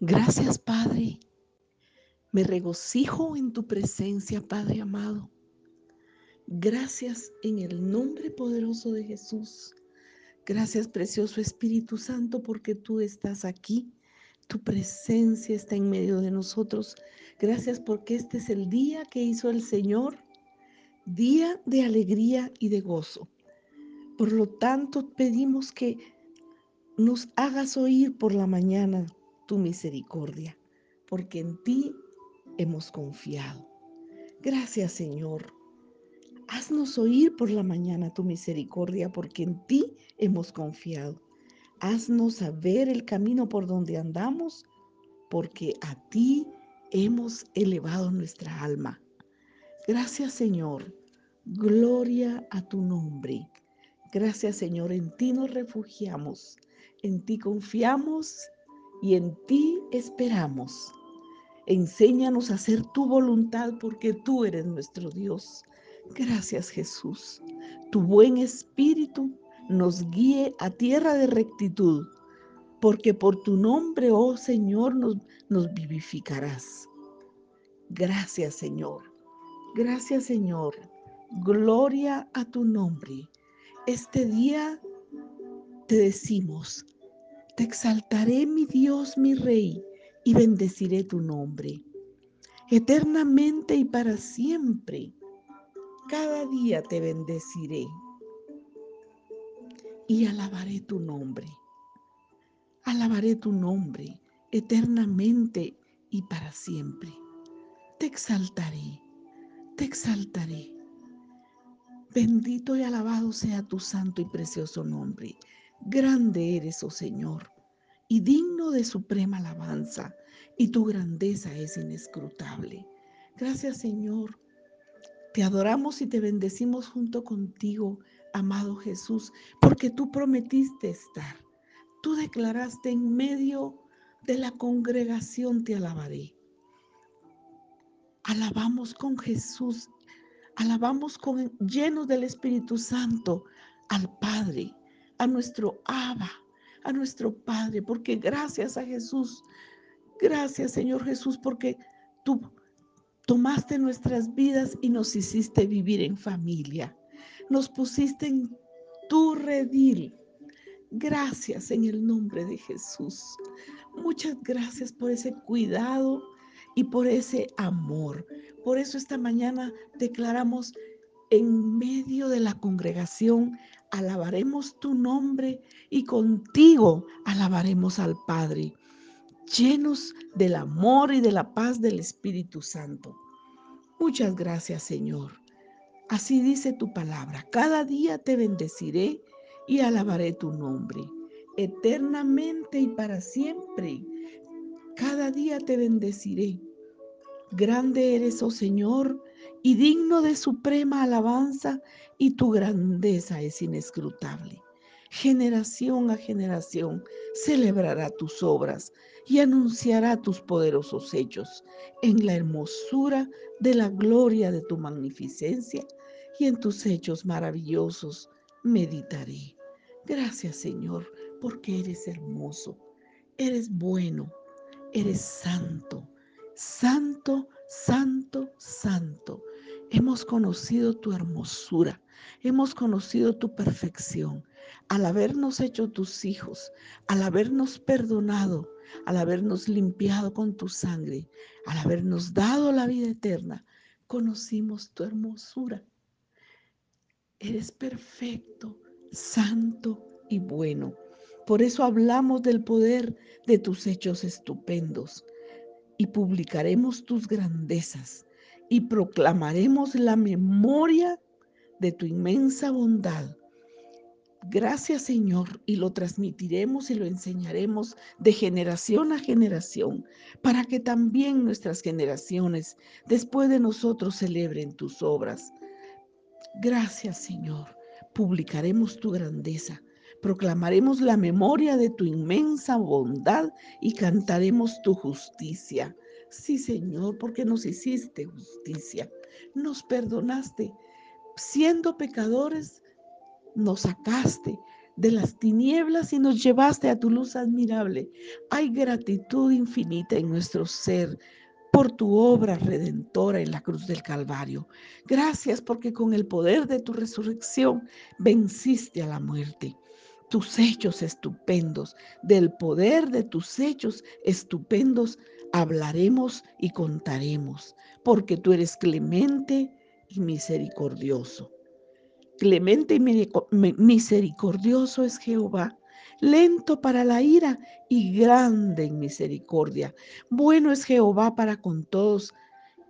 Gracias, Padre. Me regocijo en tu presencia, Padre amado. Gracias en el nombre poderoso de Jesús. Gracias, precioso Espíritu Santo, porque tú estás aquí. Tu presencia está en medio de nosotros. Gracias porque este es el día que hizo el Señor, día de alegría y de gozo. Por lo tanto, pedimos que nos hagas oír por la mañana tu misericordia, porque en ti hemos confiado. Gracias, Señor. Haznos oír por la mañana tu misericordia, porque en ti hemos confiado. Haznos saber el camino por donde andamos, porque a ti hemos elevado nuestra alma. Gracias, Señor. Gloria a tu nombre. Gracias, Señor. En ti nos refugiamos en ti confiamos y en ti esperamos. Enséñanos a hacer tu voluntad porque tú eres nuestro Dios. Gracias Jesús. Tu buen espíritu nos guíe a tierra de rectitud, porque por tu nombre, oh Señor, nos, nos vivificarás. Gracias Señor. Gracias Señor. Gloria a tu nombre. Este día te decimos, te exaltaré mi Dios, mi Rey, y bendeciré tu nombre. Eternamente y para siempre, cada día te bendeciré y alabaré tu nombre. Alabaré tu nombre eternamente y para siempre. Te exaltaré, te exaltaré. Bendito y alabado sea tu santo y precioso nombre. Grande eres, oh Señor, y digno de suprema alabanza, y tu grandeza es inescrutable. Gracias, Señor. Te adoramos y te bendecimos junto contigo, amado Jesús, porque tú prometiste estar. Tú declaraste en medio de la congregación, te alabaré. Alabamos con Jesús, alabamos con llenos del Espíritu Santo al Padre a nuestro Abba, a nuestro Padre, porque gracias a Jesús, gracias Señor Jesús, porque tú tomaste nuestras vidas y nos hiciste vivir en familia, nos pusiste en tu redil. Gracias en el nombre de Jesús. Muchas gracias por ese cuidado y por ese amor. Por eso esta mañana declaramos en medio de la congregación alabaremos tu nombre y contigo alabaremos al Padre, llenos del amor y de la paz del Espíritu Santo. Muchas gracias, Señor. Así dice tu palabra. Cada día te bendeciré y alabaré tu nombre, eternamente y para siempre. Cada día te bendeciré. Grande eres, oh Señor, y digno de suprema alabanza, y tu grandeza es inescrutable. Generación a generación celebrará tus obras y anunciará tus poderosos hechos en la hermosura de la gloria de tu magnificencia y en tus hechos maravillosos meditaré. Gracias Señor, porque eres hermoso, eres bueno, eres santo, santo, santo, Hemos conocido tu hermosura, hemos conocido tu perfección. Al habernos hecho tus hijos, al habernos perdonado, al habernos limpiado con tu sangre, al habernos dado la vida eterna, conocimos tu hermosura. Eres perfecto, santo y bueno. Por eso hablamos del poder de tus hechos estupendos y publicaremos tus grandezas y proclamaremos la memoria de tu inmensa bondad. Gracias Señor y lo transmitiremos y lo enseñaremos de generación a generación para que también nuestras generaciones después de nosotros celebren tus obras. Gracias Señor, publicaremos tu grandeza, proclamaremos la memoria de tu inmensa bondad y cantaremos tu justicia. Sí, Señor, porque nos hiciste justicia, nos perdonaste. Siendo pecadores, nos sacaste, de las tinieblas y nos llevaste a tu luz admirable. Hay gratitud infinita en nuestro ser por tu obra redentora en la cruz del Calvario. Gracias porque con el poder de tu resurrección venciste a la muerte. Tus hechos estupendos, del poder de tus hechos estupendos, hablaremos y contaremos, porque tú eres clemente y misericordioso. Clemente y misericordioso es Jehová, lento para la ira y grande en misericordia. Bueno es Jehová para con todos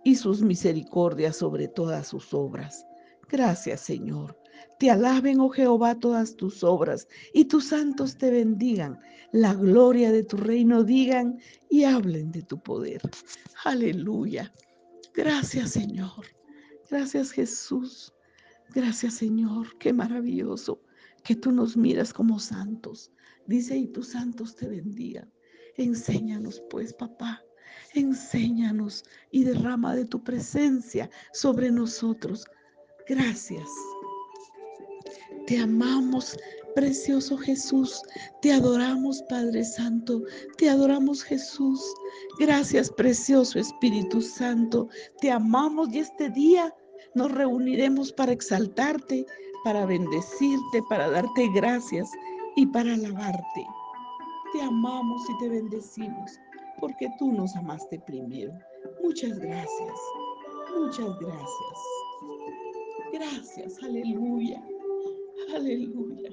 y sus misericordias sobre todas sus obras. Gracias, Señor. Te alaben, oh Jehová, todas tus obras y tus santos te bendigan. La gloria de tu reino digan y hablen de tu poder. Aleluya. Gracias, Señor. Gracias, Jesús. Gracias Señor, qué maravilloso que tú nos miras como santos. Dice, y tus santos te bendigan. Enséñanos pues, papá, enséñanos y derrama de tu presencia sobre nosotros. Gracias. Te amamos, precioso Jesús. Te adoramos, Padre Santo. Te adoramos, Jesús. Gracias, precioso Espíritu Santo. Te amamos y este día nos reuniremos para exaltarte, para bendecirte, para darte gracias y para alabarte. Te amamos y te bendecimos porque tú nos amaste primero. Muchas gracias. Muchas gracias. Gracias. Aleluya. Aleluya.